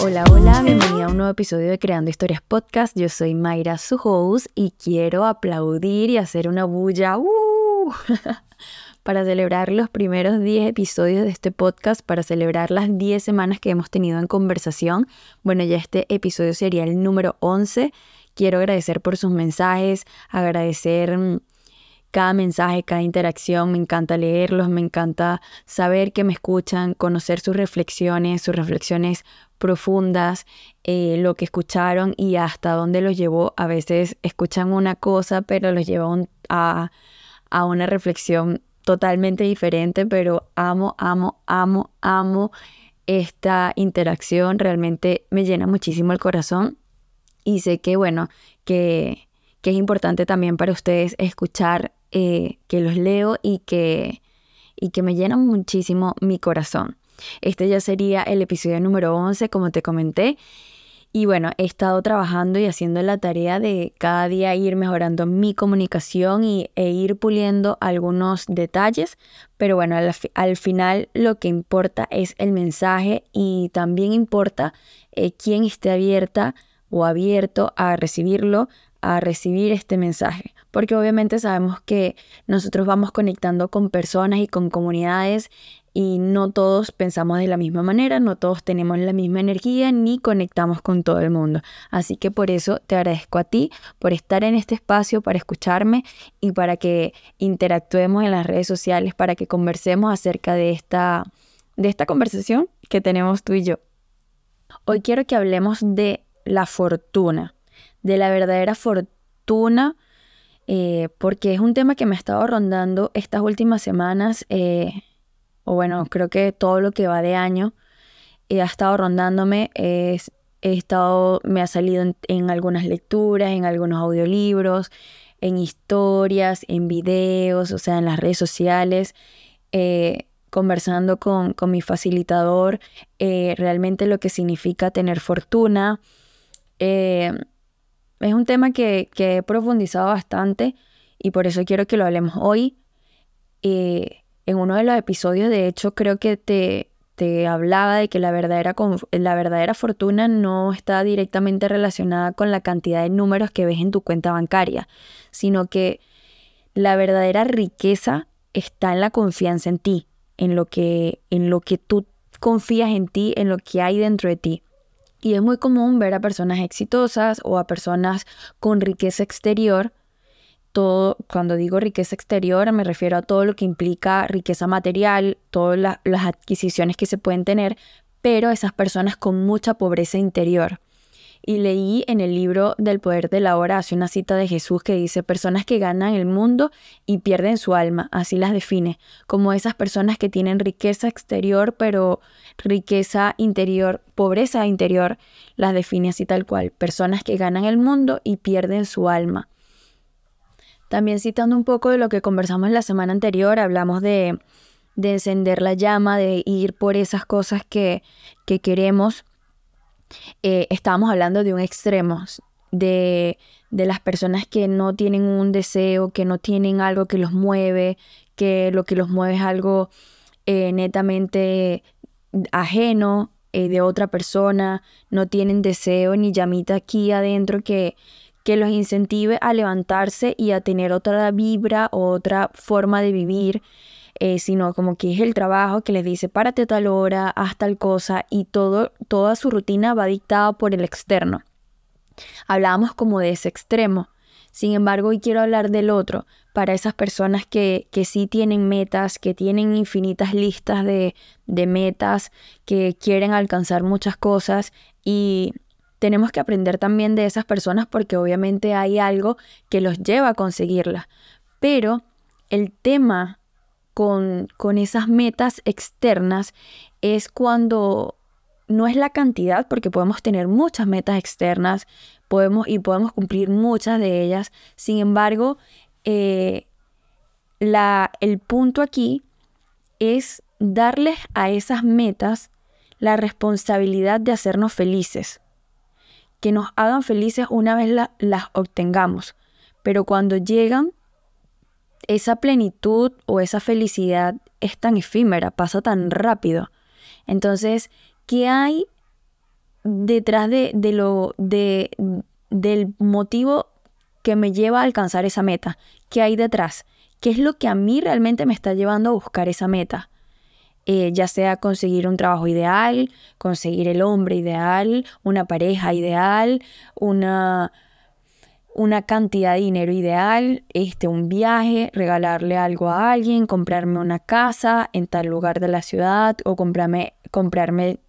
Hola, hola, bienvenida a un nuevo episodio de Creando Historias Podcast. Yo soy Mayra, su y quiero aplaudir y hacer una bulla ¡uh! para celebrar los primeros 10 episodios de este podcast, para celebrar las 10 semanas que hemos tenido en conversación. Bueno, ya este episodio sería el número 11. Quiero agradecer por sus mensajes, agradecer mm, cada mensaje, cada interacción, me encanta leerlos, me encanta saber que me escuchan, conocer sus reflexiones, sus reflexiones profundas, eh, lo que escucharon y hasta dónde los llevó. A veces escuchan una cosa, pero los lleva a, a una reflexión totalmente diferente, pero amo, amo, amo, amo esta interacción. Realmente me llena muchísimo el corazón y sé que, bueno, que, que es importante también para ustedes escuchar eh, que los leo y que, y que me llenan muchísimo mi corazón. Este ya sería el episodio número 11, como te comenté. Y bueno, he estado trabajando y haciendo la tarea de cada día ir mejorando mi comunicación y, e ir puliendo algunos detalles. Pero bueno, al, final lo que importa es el mensaje y también importa eh, quién esté abierta o abierto a recibirlo, a recibir este mensaje, porque obviamente sabemos que nosotros vamos conectando con personas y con comunidades y no todos pensamos de la misma manera, no todos tenemos la misma energía ni conectamos con todo el mundo. Así que por eso te agradezco a ti por estar en este espacio, para escucharme y para que interactuemos en las redes sociales, para que conversemos acerca de esta, de esta conversación que tenemos tú y yo. Hoy quiero que hablemos de la fortuna de la verdadera fortuna, eh, porque es un tema que me ha estado rondando estas últimas semanas, eh, o bueno, creo que todo lo que va de año eh, ha estado rondándome, he estado, me ha salido en, en, algunas lecturas, en algunos audiolibros, en historias, en videos, o sea, en las redes sociales conversando con, con, mi facilitador realmente lo que significa tener fortuna. Es un tema que, he profundizado bastante y por eso quiero que lo hablemos hoy. Eh, en uno de los episodios, de hecho, creo que te, te hablaba de que la verdadera, la verdadera fortuna no está directamente relacionada con la cantidad de números que ves en tu cuenta bancaria, sino que la verdadera riqueza está en la confianza en ti, en lo que, en lo que tú confías en ti, en lo que hay dentro de ti. Y es muy común ver a personas exitosas o a personas con riqueza exterior. Todo, cuando digo riqueza exterior me refiero a todo lo que implica riqueza material, todas las adquisiciones que se pueden tener, pero esas personas con mucha pobreza interior. Y leí en el libro del poder de la hora, hace una cita de Jesús que dice, personas que ganan el mundo y pierden su alma, así las define, como esas personas que tienen riqueza exterior, pero riqueza interior, pobreza interior, las define así tal cual, personas que ganan el mundo y pierden su alma. También citando un poco de lo que conversamos la semana anterior, hablamos de, de encender la llama, de ir por esas cosas que, que queremos eh, estábamos hablando de un extremo, de, de las personas que no tienen un deseo, que no tienen algo que los mueve, que lo que los mueve es algo eh, netamente ajeno eh, de otra persona, no tienen deseo ni llamita aquí adentro que, que los incentive a levantarse y a tener otra vibra o otra forma de vivir. Eh, sino como que es el trabajo que les dice párate tal hora, haz tal cosa y todo, toda su rutina va dictada por el externo. Hablábamos como de ese extremo. Sin embargo, hoy quiero hablar del otro, para esas personas que, que sí tienen metas, que tienen infinitas listas de, de metas, que quieren alcanzar muchas cosas y tenemos que aprender también de esas personas porque obviamente hay algo que los lleva a conseguirlas. Pero el tema con, esas metas externas es cuando no es la cantidad, porque podemos tener muchas metas externas podemos, y podemos cumplir muchas de ellas. Sin embargo, eh, la, el punto aquí es darles a esas metas la responsabilidad de hacernos felices, que nos hagan felices una vez las obtengamos, pero cuando llegan esa plenitud o esa felicidad es tan efímera, pasa tan rápido. Entonces, ¿qué hay detrás de, de lo de, del motivo que me lleva a alcanzar esa meta? ¿Qué hay detrás? ¿Qué es lo que a mí realmente me está llevando a buscar esa meta? Eh, ya sea conseguir un trabajo ideal, conseguir el hombre ideal, una pareja ideal, una, una cantidad de dinero ideal, este, un viaje, regalarle algo a alguien, comprarme una casa en tal lugar de la ciudad o comprarme, comprarme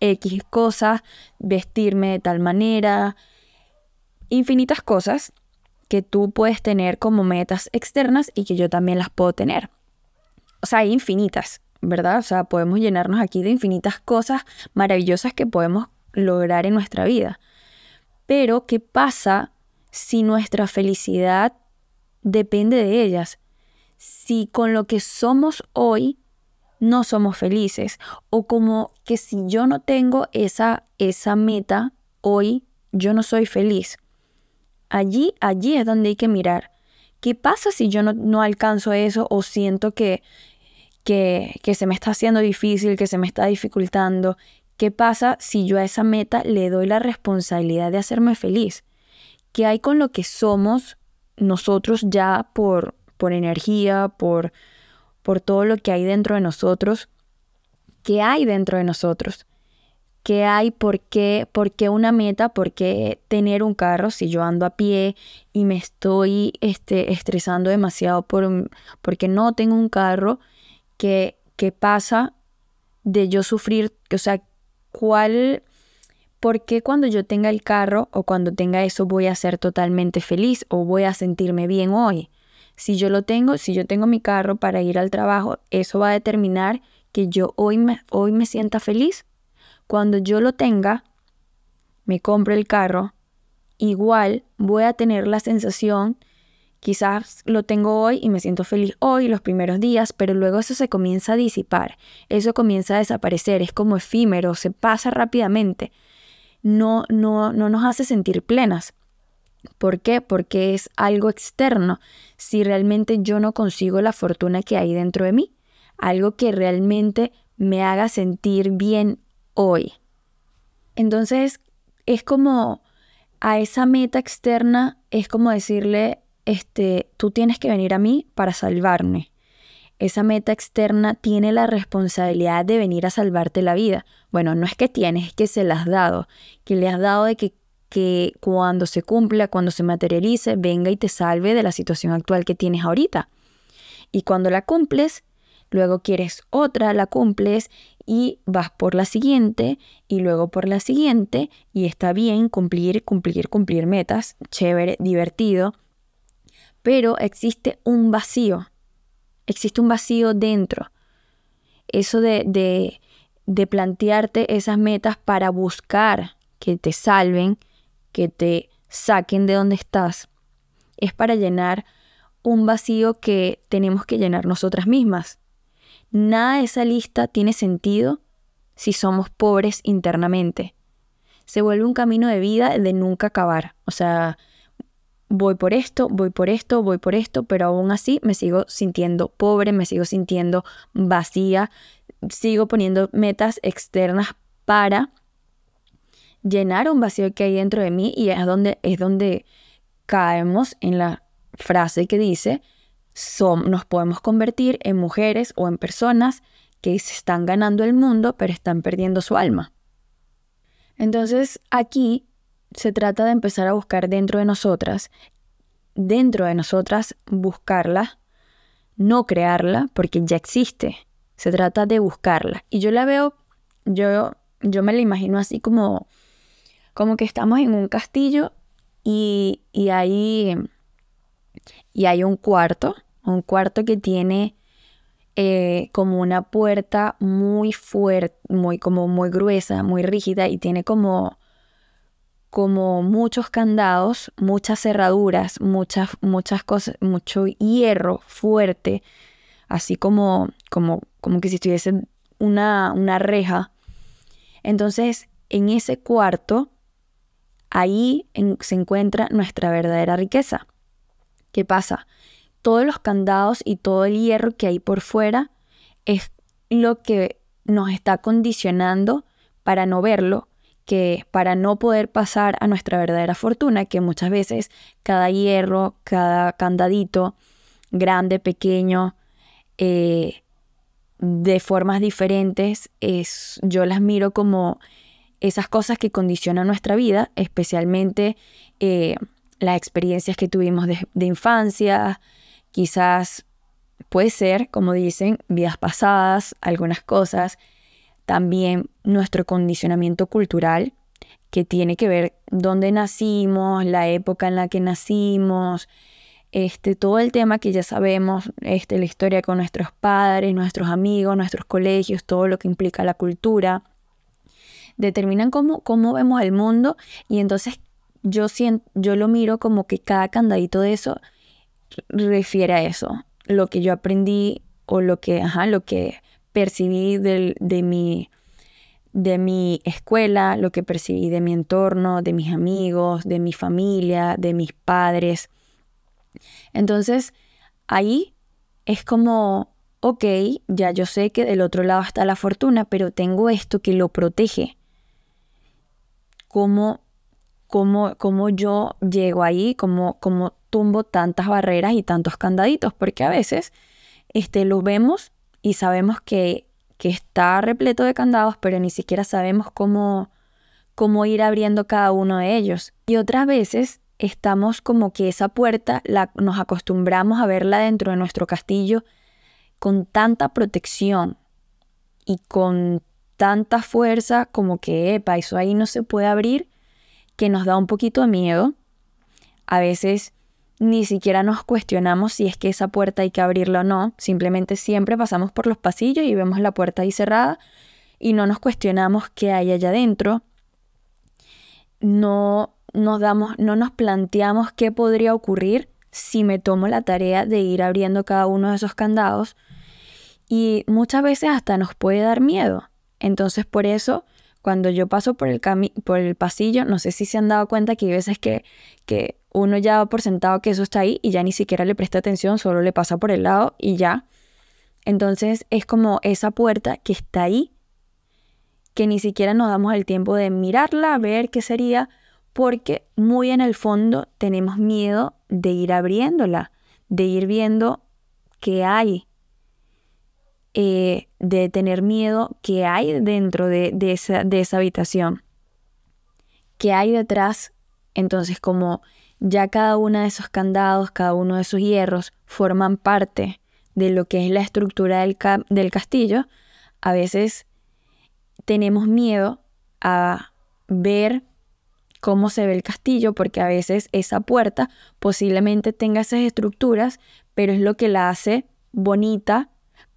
X cosas, vestirme de tal manera, infinitas cosas que tú puedes tener como metas externas y que yo también las puedo tener. O sea, hay infinitas, ¿verdad? O sea, podemos llenarnos aquí de infinitas cosas maravillosas que podemos lograr en nuestra vida. Pero, ¿qué pasa si nuestra felicidad depende de ellas? Si con lo que somos hoy no somos felices o como que si yo no tengo esa esa meta hoy yo no soy feliz. Allí, allí es donde hay que mirar. ¿Qué pasa si yo no, alcanzo eso o siento que, que, que se me está haciendo difícil, que se me está dificultando? ¿Qué pasa si yo a esa meta le doy la responsabilidad de hacerme feliz? ¿Qué hay con lo que somos nosotros ya por, por energía, por, por todo lo que hay dentro de nosotros? ¿Qué hay dentro de nosotros? ¿Qué hay? ¿Por qué? ¿Por qué una meta? ¿Por qué tener un carro si yo ando a pie y me estoy este, estresando demasiado por, porque no tengo un carro? ¿Qué, ¿Qué pasa de yo sufrir? O sea, ¿cuál... ¿Por qué cuando yo tenga el carro o cuando tenga eso voy a ser totalmente feliz o voy a sentirme bien hoy? Si yo lo tengo, si yo tengo mi carro para ir al trabajo, eso va a determinar que yo hoy me, hoy me sienta feliz cuando yo lo tenga, me compro el carro, igual voy a tener la sensación, quizás lo tengo hoy y me siento feliz hoy, los primeros días, pero luego eso se comienza a disipar, eso comienza a desaparecer, es como efímero, se pasa rápidamente, no, no, no nos hace sentir plenas. ¿Por qué? Porque es algo externo. Si realmente yo no consigo la fortuna que hay dentro de mí, algo que realmente me haga sentir bien hoy. Entonces, es como a esa meta externa, es como decirle, este, tú tienes que venir a mí para salvarme. Esa meta externa tiene la responsabilidad de venir a salvarte la vida. Bueno, no es que tienes, es que se la has dado, que le has dado de que, que cuando se cumpla, cuando se materialice, venga y te salve de la situación actual que tienes ahorita. Y cuando la cumples, luego quieres otra, la cumples y vas por la siguiente y luego por la siguiente y está bien cumplir, cumplir, cumplir metas, chévere, divertido, pero existe un vacío, existe un vacío dentro. Eso de, de, de plantearte esas metas para buscar que te salven, que te saquen de donde estás, es para llenar un vacío que tenemos que llenar nosotras mismas. Nada de esa lista tiene sentido si somos pobres internamente. Se vuelve un camino de vida de nunca acabar. O sea, voy por esto, voy por esto, voy por esto, pero aún así me sigo sintiendo pobre, me sigo sintiendo vacía, sigo poniendo metas externas para llenar un vacío que hay dentro de mí y es donde, es donde caemos en la frase que dice, nos podemos convertir en mujeres o en personas que se están ganando el mundo pero están perdiendo su alma. Entonces aquí se trata de empezar a buscar dentro de nosotras, dentro de nosotras buscarla, no crearla porque ya existe. Se trata de buscarla. Y yo la veo, yo, yo me la imagino así como, como que estamos en un castillo y, y ahí y hay un cuarto, un cuarto que tiene eh, como una puerta muy fuerte, muy, como muy gruesa, muy rígida y tiene como, como muchos candados, muchas cerraduras, muchas, muchas cosas, mucho hierro fuerte, así como, como, como que si estuviese una, una reja. Entonces, en ese cuarto, ahí se encuentra nuestra verdadera riqueza. ¿Qué pasa? todos los candados y todo el hierro que hay por fuera es lo que nos está condicionando para no verlo, que para no poder pasar a nuestra verdadera fortuna, que muchas veces cada hierro, cada candadito, grande, pequeño, eh, de formas diferentes, es, yo las miro como esas cosas que condicionan nuestra vida, especialmente eh, las experiencias que tuvimos de, de infancia, quizás puede ser, como dicen, vidas pasadas, algunas cosas, también nuestro condicionamiento cultural, que tiene que ver dónde nacimos, la época en la que nacimos, este, todo el tema que ya sabemos, este, la historia con nuestros padres, nuestros amigos, nuestros colegios, todo lo que implica la cultura, determinan cómo, cómo vemos el mundo. Y entonces yo, siento, yo lo miro como que cada candadito de eso refiere a eso, lo que yo aprendí o lo que, ajá, lo que percibí de, mi, de mi escuela, lo que percibí de mi entorno, de mis amigos, de mi familia, de mis padres. Entonces, ahí es como, ok, ya yo sé que del otro lado está la fortuna, pero tengo esto que lo protege. ¿Cómo, cómo, cómo yo llego ahí? ¿Cómo, ¿Cómo tumbo tantas barreras y tantos candaditos? Porque a veces este, lo vemos y sabemos que, que está repleto de candados, pero ni siquiera sabemos cómo, cómo ir abriendo cada uno de ellos. Y otras veces estamos como que esa puerta la, nos acostumbramos a verla dentro de nuestro castillo con tanta protección y con tanta fuerza como que, epa, eso ahí no se puede abrir, que nos da un poquito de miedo. A veces ni siquiera nos cuestionamos si es que esa puerta hay que abrirla o no, simplemente siempre pasamos por los pasillos y vemos la puerta ahí cerrada y no nos cuestionamos qué hay allá adentro. No nos damos, no nos planteamos qué podría ocurrir si me tomo la tarea de ir abriendo cada uno de esos candados y muchas veces hasta nos puede dar miedo. Entonces por eso cuando yo paso por el, por el pasillo, no sé si se han dado cuenta que hay veces que, que uno ya da por sentado que eso está ahí y ya ni siquiera le presta atención, solo le pasa por el lado y ya. Entonces es como esa puerta que está ahí, que ni siquiera nos damos el tiempo de mirarla, ver qué sería, porque muy en el fondo tenemos miedo de ir abriéndola, de ir viendo qué hay, eh, de tener miedo qué hay dentro de, esa, de esa habitación, qué hay detrás. Entonces, como ya cada uno de esos candados, cada uno de esos hierros forman parte de lo que es la estructura del, del castillo, a veces tenemos miedo a ver cómo se ve el castillo, porque a veces esa puerta posiblemente tenga esas estructuras, pero es lo que la hace bonita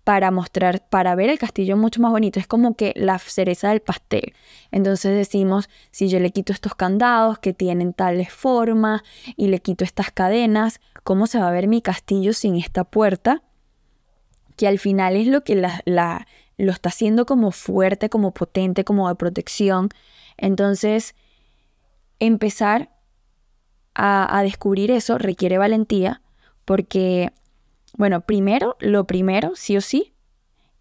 para mostrar, para ver el castillo mucho más bonito. Es como que la cereza del pastel. Entonces decimos, si yo le quito estos candados que tienen tales formas y le quito estas cadenas, ¿cómo se va a ver mi castillo sin esta puerta? Que al final es lo que la, lo está haciendo como fuerte, como potente, como de protección. Entonces, empezar a, descubrir eso requiere valentía porque, bueno, primero, lo primero, sí o sí,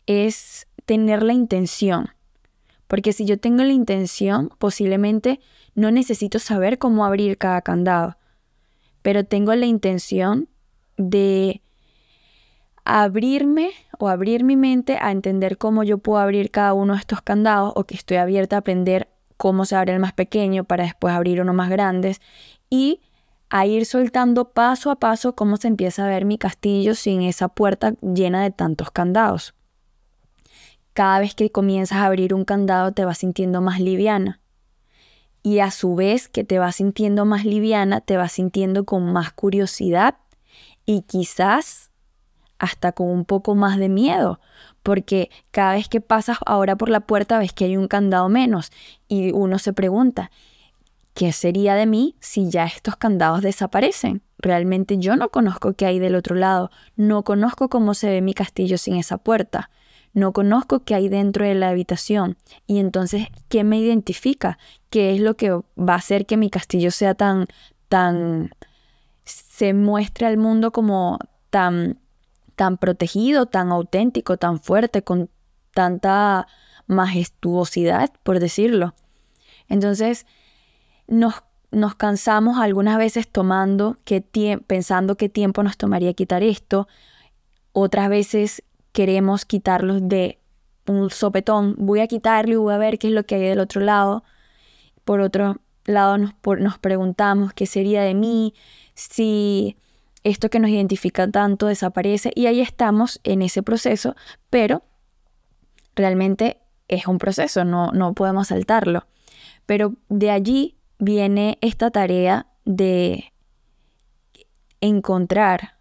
es tener la intención. Porque si yo tengo la intención, posiblemente no necesito saber cómo abrir cada candado, pero tengo la intención de abrirme o abrir mi mente a entender cómo yo puedo abrir cada uno de estos candados o que estoy abierta a aprender cómo se abre el más pequeño para después abrir uno más grandes y a ir soltando paso a paso cómo se empieza a ver mi castillo sin esa puerta llena de tantos candados. Cada vez que comienzas a abrir un candado te vas sintiendo más liviana. Y a su vez que te vas sintiendo más liviana, te vas sintiendo con más curiosidad y quizás hasta con un poco más de miedo, porque cada vez que pasas ahora por la puerta ves que hay un candado menos y uno se pregunta, ¿qué sería de mí si ya estos candados desaparecen? Realmente yo no conozco qué hay del otro lado, no conozco cómo se ve mi castillo sin esa puerta, no conozco qué hay dentro de la habitación y entonces, ¿qué me identifica? ¿Qué es lo que va a hacer que mi castillo sea tan, tan, se muestre al mundo como tan, tan protegido, tan auténtico, tan fuerte, con tanta majestuosidad, por decirlo. Entonces, nos, nos cansamos algunas veces tomando que pensando qué tiempo nos tomaría quitar esto. Otras veces queremos quitarlos de un sopetón. Voy a quitarlo y voy a ver qué es lo que hay del otro lado. Por otro lado, nos, nos preguntamos qué sería de mí si esto que nos identifica tanto desaparece. Y ahí estamos en ese proceso, pero realmente es un proceso, no, no podemos saltarlo. Pero de allí viene esta tarea de encontrar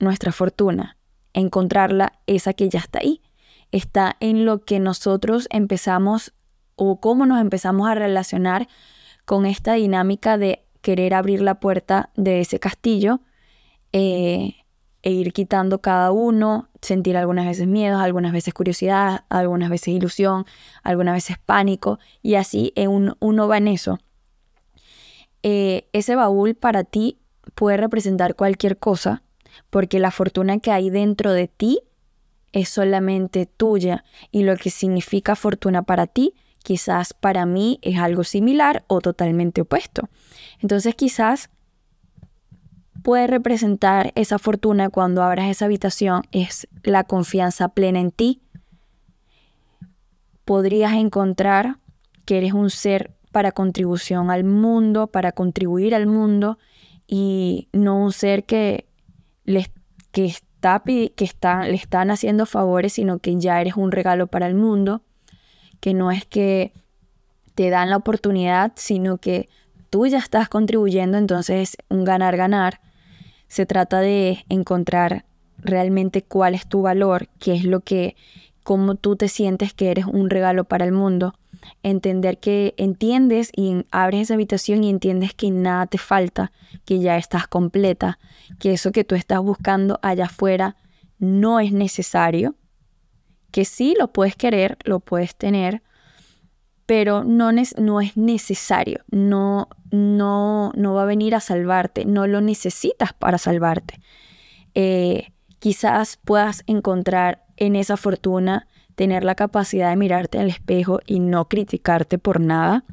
nuestra fortuna, encontrarla, esa que ya está ahí. Está en lo que nosotros empezamos o cómo nos empezamos a relacionar con esta dinámica de querer abrir la puerta de ese castillo eh, e ir quitando cada uno, sentir algunas veces miedo, algunas veces curiosidad, algunas veces ilusión, algunas veces pánico, y así uno va en eso. Eh, ese baúl para ti puede representar cualquier cosa, porque la fortuna que hay dentro de ti es solamente tuya, y lo que significa fortuna para ti, quizás para mí es algo similar o totalmente opuesto. Entonces quizás puede representar esa fortuna cuando abras esa habitación es la confianza plena en ti. Podrías encontrar que eres un ser para contribución al mundo, para contribuir al mundo y no un ser que, les, que, está, que está, le están haciendo favores, sino que ya eres un regalo para el mundo, que no es que te dan la oportunidad, sino que tú ya estás contribuyendo, entonces es un ganar-ganar se trata de encontrar realmente cuál es tu valor, qué es lo que, cómo tú te sientes que eres un regalo para el mundo. Entender que entiendes y abres esa habitación y entiendes que nada te falta, que ya estás completa, que eso que tú estás buscando allá afuera no es necesario, que sí lo puedes querer, lo puedes tener, pero no, no es necesario, no, no, no va a venir a salvarte, no lo necesitas para salvarte. Eh, quizás puedas encontrar en esa fortuna tener la capacidad de mirarte al espejo y no criticarte por nada,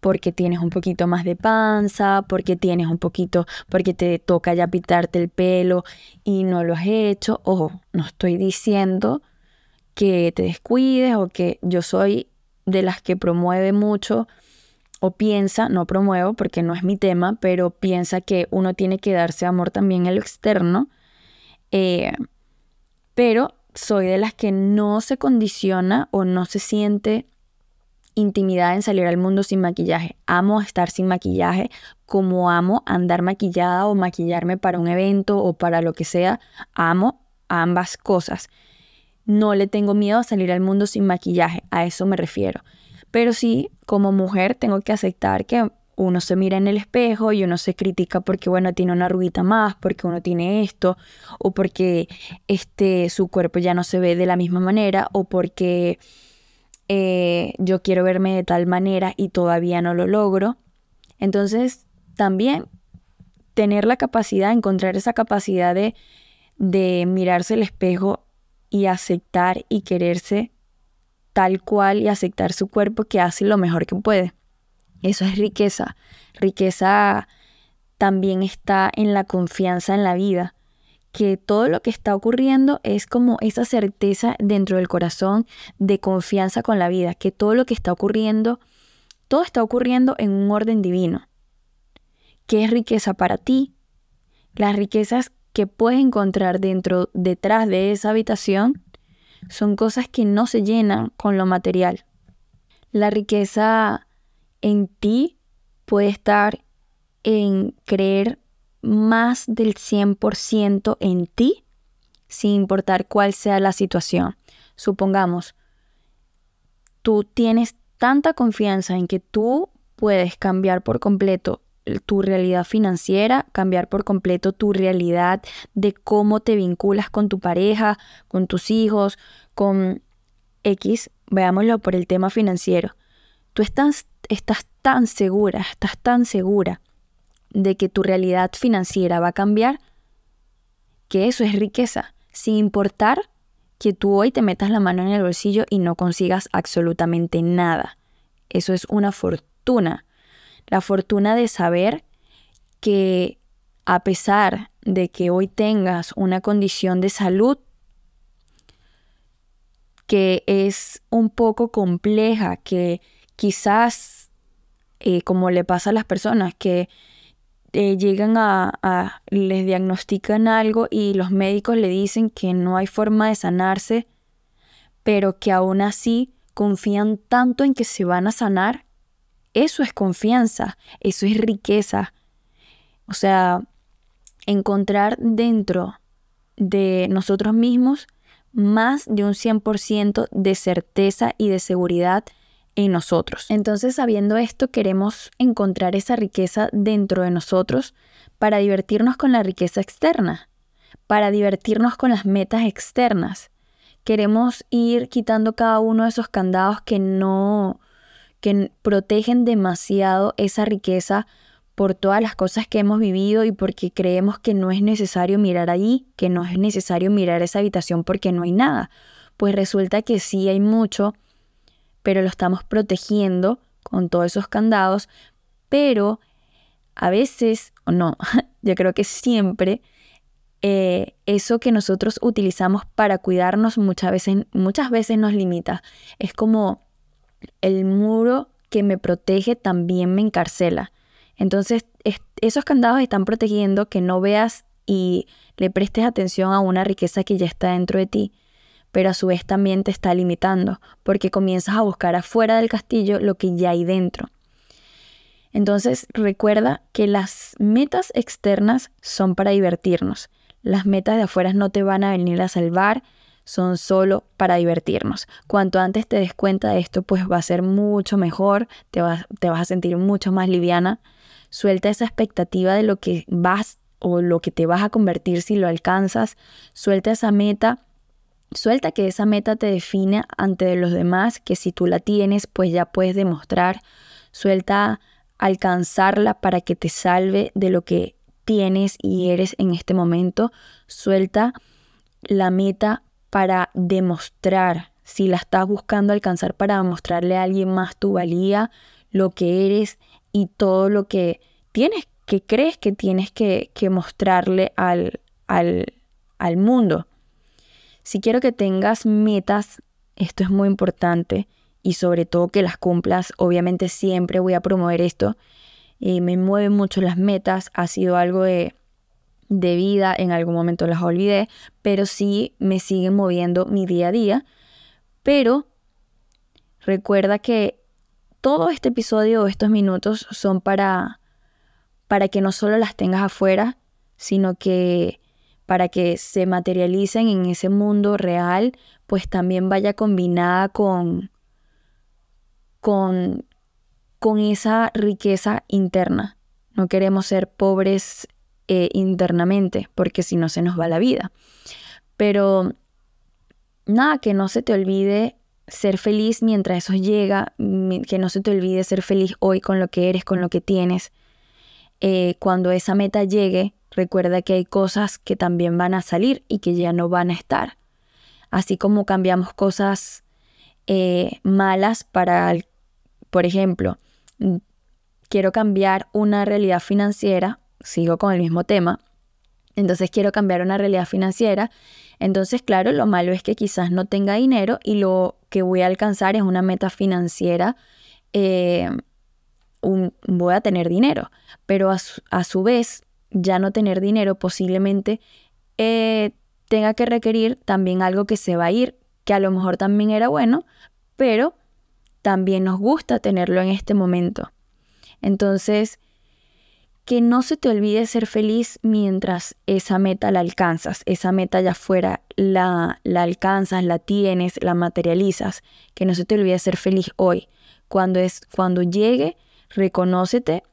porque tienes un poquito más de panza, porque tienes un poquito, porque te toca ya pitarte el pelo y no lo has hecho. Ojo, no estoy diciendo que te descuides o que yo soy de las que promueve mucho o piensa, no promuevo porque no es mi tema, pero piensa que uno tiene que darse amor también en lo externo. Eh, pero soy de las que no se condiciona o no se siente intimidad en salir al mundo sin maquillaje. Amo estar sin maquillaje, como amo andar maquillada o maquillarme para un evento o para lo que sea. Amo ambas cosas no le tengo miedo a salir al mundo sin maquillaje, a eso me refiero. Pero sí, como mujer tengo que aceptar que uno se mira en el espejo y uno se critica porque, bueno, tiene una arruguita más, porque uno tiene esto, o porque este, su cuerpo ya no se ve de la misma manera, o porque eh, yo quiero verme de tal manera y todavía no lo logro. Entonces, también tener la capacidad, encontrar esa capacidad de, de mirarse el espejo y aceptar y quererse tal cual y aceptar su cuerpo que hace lo mejor que puede. Eso es riqueza. Riqueza también está en la confianza en la vida, que todo lo que está ocurriendo es como esa certeza dentro del corazón de confianza con la vida, que todo lo que está ocurriendo, todo está ocurriendo en un orden divino. ¿Qué es riqueza para ti? Las riquezas que puedes encontrar dentro, detrás de esa habitación, son cosas que no se llenan con lo material. La riqueza en ti puede estar en creer más del 100% en ti, sin importar cuál sea la situación. Supongamos, tú tienes tanta confianza en que tú puedes cambiar por completo tu realidad financiera, cambiar por completo tu realidad de cómo te vinculas con tu pareja, con tus hijos, con X, veámoslo por el tema financiero. Tú estás, estás tan segura, estás tan segura de que tu realidad financiera va a cambiar, que eso es riqueza, sin importar que tú hoy te metas la mano en el bolsillo y no consigas absolutamente nada. Eso es una fortuna. La fortuna de saber que a pesar de que hoy tengas una condición de salud que es un poco compleja, que quizás, eh, como le pasa a las personas, que eh, llegan a, les diagnostican algo y los médicos le dicen que no hay forma de sanarse, pero que aún así confían tanto en que se van a sanar. Eso es confianza, eso es riqueza. O sea, encontrar dentro de nosotros mismos más de un 100% de certeza y de seguridad en nosotros. Entonces, sabiendo esto, queremos encontrar esa riqueza dentro de nosotros para divertirnos con la riqueza externa, para divertirnos con las metas externas. Queremos ir quitando cada uno de esos candados que no que protegen demasiado esa riqueza por todas las cosas que hemos vivido y porque creemos que no es necesario mirar allí, que no es necesario mirar esa habitación porque no hay nada. Pues resulta que sí hay mucho pero lo estamos protegiendo con todos esos candados, pero a veces, o no, yo creo que siempre, eh, eso que nosotros utilizamos para cuidarnos muchas veces, muchas veces nos limita. Es como el muro que me protege también me encarcela. Entonces, esos candados están protegiendo que no veas y le prestes atención a una riqueza que ya está dentro de ti pero a su vez también te está limitando, porque comienzas a buscar afuera del castillo lo que ya hay dentro. Entonces recuerda que las metas externas son para divertirnos. Las metas de afuera no te van a venir a salvar, son solo para divertirnos. Cuanto antes te des cuenta de esto, pues va a ser mucho mejor, te vas, te vas a sentir mucho más liviana. Suelta esa expectativa de lo que vas o lo que te vas a convertir si lo alcanzas. Suelta esa meta Suelta que esa meta te define ante los demás, que si tú la tienes, pues ya puedes demostrar. Suelta alcanzarla para que te salve de lo que tienes y eres en este momento. Suelta la meta para demostrar, si la estás buscando alcanzar para demostrarle a alguien más tu valía, lo que eres y todo lo que tienes, que crees que tienes que, que mostrarle al, al, al mundo. Si quiero que tengas metas, esto es muy importante y sobre todo que las cumplas. Obviamente siempre voy a promover esto. Eh, me mueven mucho las metas, ha sido algo de, de vida, en algún momento las olvidé, pero sí me siguen moviendo mi día a día. Pero recuerda que todo este episodio o estos minutos son para, para que no solo las tengas afuera, sino que para que se materialicen en ese mundo real, pues también vaya combinada con, con, con esa riqueza interna. No queremos ser pobres eh, internamente, porque si no se nos va la vida. Pero nada, que no se te olvide ser feliz mientras eso llega, que no se te olvide ser feliz hoy con lo que eres, con lo que tienes. Eh, cuando esa meta llegue, Recuerda que hay cosas que también van a salir y que ya no van a estar. Así como cambiamos cosas eh, malas para, por ejemplo, mm, quiero cambiar una realidad financiera, sigo con el mismo tema, entonces quiero cambiar una realidad financiera, entonces claro, lo malo es que quizás no tenga dinero y lo que voy a alcanzar es una meta financiera, eh, voy a tener dinero, pero a su vez ya no tener dinero posiblemente eh, tenga que requerir también algo que se va a ir, que a lo mejor también era bueno, pero también nos gusta tenerlo en este momento. Entonces, que no se te olvide ser feliz mientras esa meta la alcanzas, esa meta allá afuera la, la alcanzas, la tienes, la materializas, que no se te olvide ser feliz hoy. Cuando, es, cuando llegue, reconócete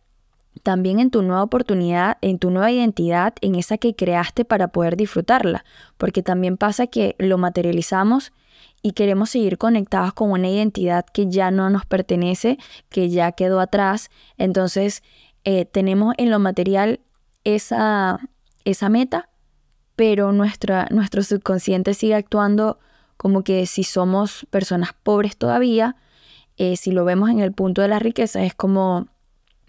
también en tu nueva oportunidad, en tu nueva identidad, en esa que creaste para poder disfrutarla, porque también pasa que lo materializamos y queremos seguir conectados con una identidad que ya no nos pertenece, que ya quedó atrás, entonces eh, tenemos en lo material esa, esa meta, pero nuestra, nuestro subconsciente sigue actuando como que si somos personas pobres todavía, eh, si lo vemos en el punto de la riqueza, es como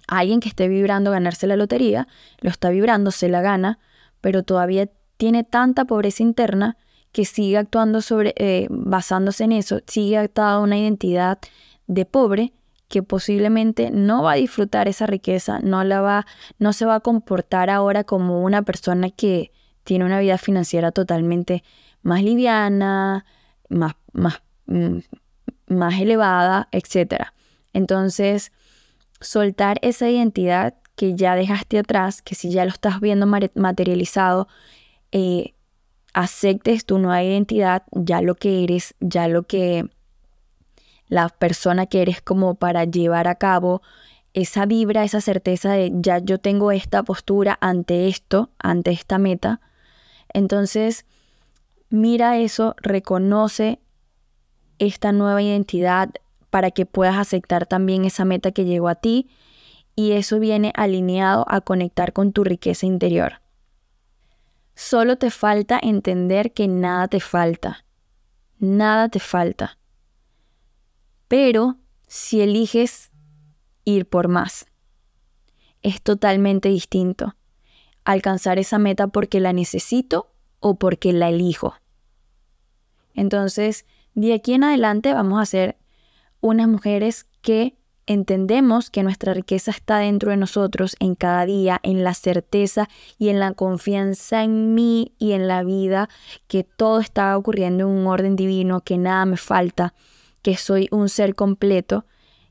alguien que esté vibrando ganarse la lotería, lo está vibrando, se la gana, pero todavía tiene tanta pobreza interna que sigue actuando sobre, eh, basándose en eso, sigue atado a una identidad de pobre que posiblemente no va a disfrutar esa riqueza, no la va, no se va a comportar ahora como una persona que tiene una vida financiera totalmente más liviana, más, más, mm, más elevada, etc. Entonces, soltar esa identidad que ya dejaste atrás, que si ya lo estás viendo materializado, eh, aceptes tu nueva identidad, ya lo que eres, ya lo que la persona que eres como para llevar a cabo esa vibra, esa certeza de ya yo tengo esta postura ante esto, ante esta meta. Entonces, mira eso, reconoce esta nueva identidad para que puedas aceptar también esa meta que llegó a ti y eso viene alineado a conectar con tu riqueza interior. Solo te falta entender que nada te falta. Nada te falta. Pero si eliges ir por más, es totalmente distinto. Alcanzar esa meta porque la necesito o porque la elijo. Entonces, de aquí en adelante vamos a ser unas mujeres que entendemos que nuestra riqueza está dentro de nosotros en cada día, en la certeza y en la confianza en mí y en la vida, que todo está ocurriendo en un orden divino, que nada me falta, que soy un ser completo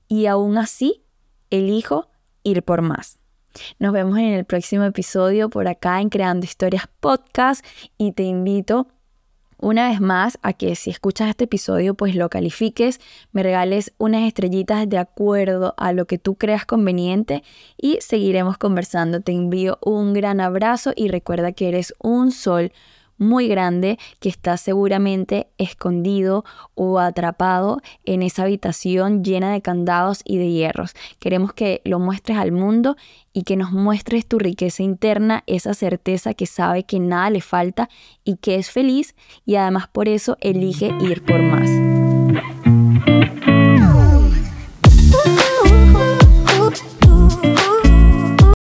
y aún así elijo ir por más. Nos vemos en el próximo episodio por acá en Creando Historias Podcast y te invito una vez más a que si escuchas este episodio pues lo califiques, me regales unas estrellitas de acuerdo a lo que tú creas conveniente y seguiremos conversando. Te envío un gran abrazo y recuerda que eres un sol muy grande que está seguramente escondido o atrapado en esa habitación llena de candados y de hierros. Queremos que lo muestres al mundo y que nos muestres tu riqueza interna, esa certeza que sabe que nada le falta y que es feliz y además por eso elige ir por más.